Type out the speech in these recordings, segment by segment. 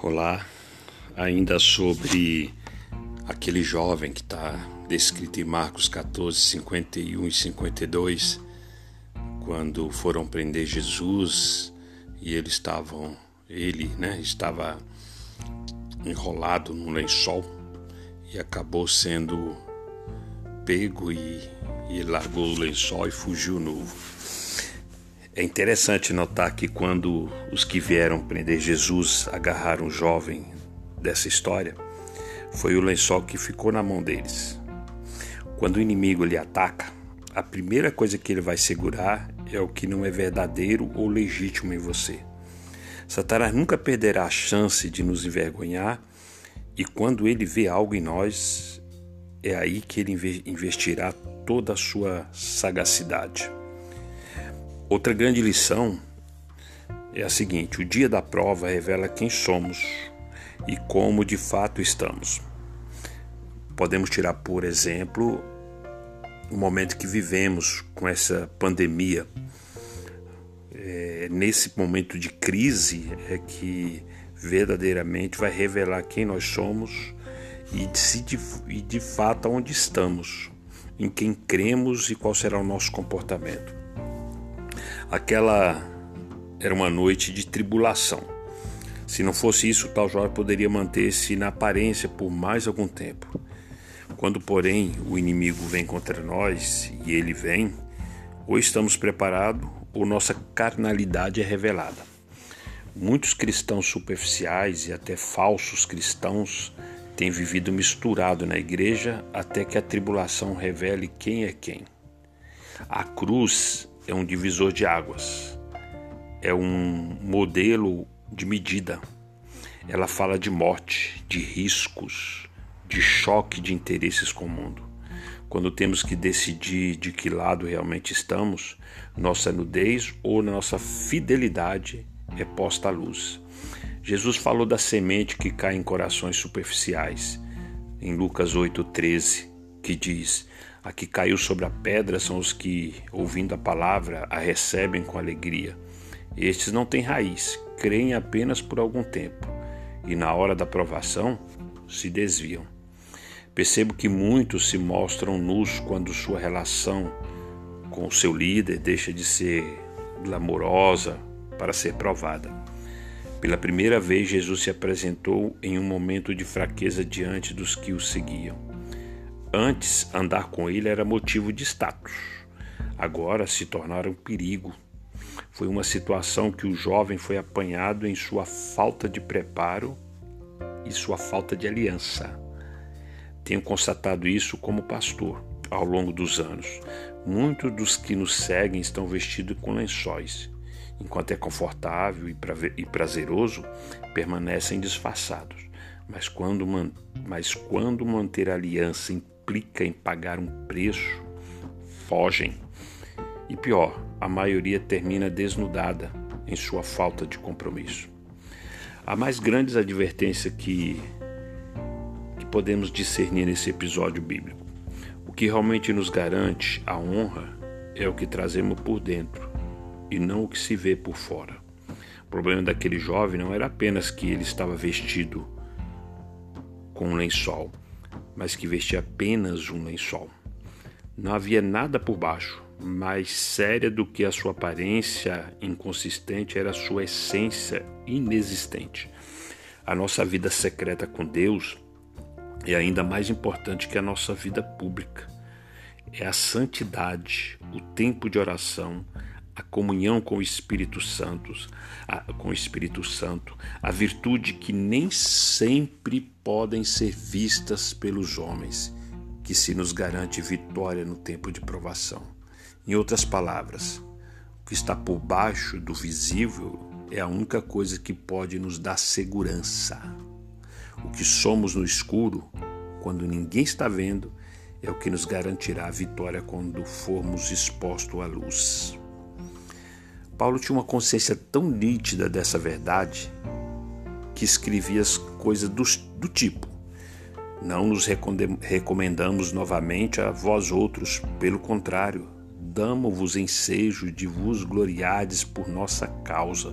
Olá, ainda sobre aquele jovem que está descrito em Marcos 14, 51 e 52, quando foram prender Jesus e eles estavam, ele, né, estava enrolado num lençol e acabou sendo pego e, e largou o lençol e fugiu no é interessante notar que quando os que vieram prender Jesus agarraram o jovem dessa história, foi o lençol que ficou na mão deles. Quando o inimigo lhe ataca, a primeira coisa que ele vai segurar é o que não é verdadeiro ou legítimo em você. Satanás nunca perderá a chance de nos envergonhar, e quando ele vê algo em nós, é aí que ele investirá toda a sua sagacidade. Outra grande lição é a seguinte: o dia da prova revela quem somos e como de fato estamos. Podemos tirar, por exemplo, o momento que vivemos com essa pandemia. É, nesse momento de crise é que verdadeiramente vai revelar quem nós somos e de, e de fato onde estamos, em quem cremos e qual será o nosso comportamento. Aquela era uma noite de tribulação. Se não fosse isso, tal jovem poderia manter-se na aparência por mais algum tempo. Quando, porém, o inimigo vem contra nós, e ele vem, ou estamos preparados, ou nossa carnalidade é revelada. Muitos cristãos superficiais e até falsos cristãos têm vivido misturado na igreja até que a tribulação revele quem é quem. A cruz é um divisor de águas, é um modelo de medida. Ela fala de morte, de riscos, de choque de interesses com o mundo. Quando temos que decidir de que lado realmente estamos, nossa nudez ou nossa fidelidade é posta à luz. Jesus falou da semente que cai em corações superficiais, em Lucas 8,13, que diz: a que caiu sobre a pedra são os que, ouvindo a palavra, a recebem com alegria. Estes não têm raiz, creem apenas por algum tempo e, na hora da provação, se desviam. Percebo que muitos se mostram nus quando sua relação com o seu líder deixa de ser glamourosa para ser provada. Pela primeira vez, Jesus se apresentou em um momento de fraqueza diante dos que o seguiam. Antes, andar com ele era motivo de status. Agora se tornaram um perigo. Foi uma situação que o jovem foi apanhado em sua falta de preparo e sua falta de aliança. Tenho constatado isso como pastor ao longo dos anos. Muitos dos que nos seguem estão vestidos com lençóis. Enquanto é confortável e prazeroso, permanecem disfarçados. Mas quando, mas quando manter aliança implica em pagar um preço, fogem. E pior, a maioria termina desnudada em sua falta de compromisso. A mais grandes advertência que, que podemos discernir nesse episódio bíblico. O que realmente nos garante a honra é o que trazemos por dentro e não o que se vê por fora. O problema daquele jovem não era apenas que ele estava vestido com um lençol, mas que vestia apenas um lençol. Não havia nada por baixo, mais séria do que a sua aparência inconsistente era a sua essência inexistente. A nossa vida secreta com Deus é ainda mais importante que a nossa vida pública. É a santidade, o tempo de oração, a comunhão com o Espírito Santo, a, com o Espírito Santo, a virtude que nem sempre podem ser vistas pelos homens, que se nos garante vitória no tempo de provação. Em outras palavras, o que está por baixo do visível é a única coisa que pode nos dar segurança. O que somos no escuro, quando ninguém está vendo, é o que nos garantirá a vitória quando formos expostos à luz. Paulo tinha uma consciência tão nítida dessa verdade que escrevia as coisas do, do tipo: Não nos recomendamos novamente a vós outros, pelo contrário, damo-vos ensejo de vos gloriardes por nossa causa,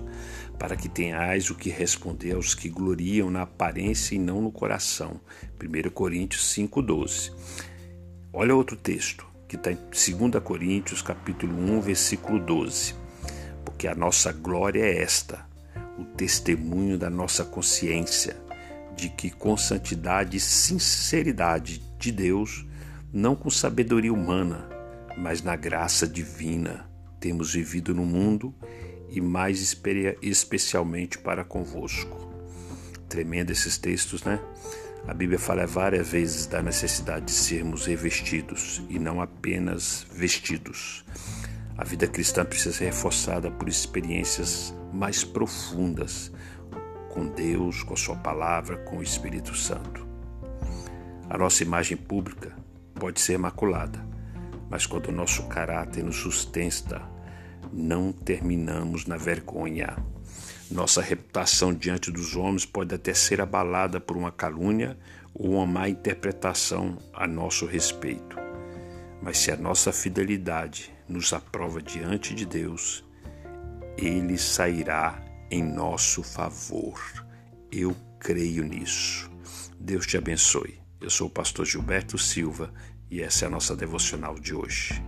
para que tenhais o que responder aos que gloriam na aparência e não no coração. 1 Coríntios 5,12. Olha outro texto, que está em 2 Coríntios, capítulo 1, versículo 12. Porque a nossa glória é esta, o testemunho da nossa consciência, de que com santidade e sinceridade de Deus, não com sabedoria humana, mas na graça divina, temos vivido no mundo e mais especialmente para convosco. Tremendo esses textos, né? A Bíblia fala várias vezes da necessidade de sermos revestidos e não apenas vestidos. A vida cristã precisa ser reforçada por experiências mais profundas com Deus, com a Sua palavra, com o Espírito Santo. A nossa imagem pública pode ser maculada, mas quando o nosso caráter nos sustenta, não terminamos na vergonha. Nossa reputação diante dos homens pode até ser abalada por uma calúnia ou uma má interpretação a nosso respeito. Mas se a nossa fidelidade nos aprova diante de Deus, Ele sairá em nosso favor. Eu creio nisso. Deus te abençoe. Eu sou o pastor Gilberto Silva e essa é a nossa devocional de hoje.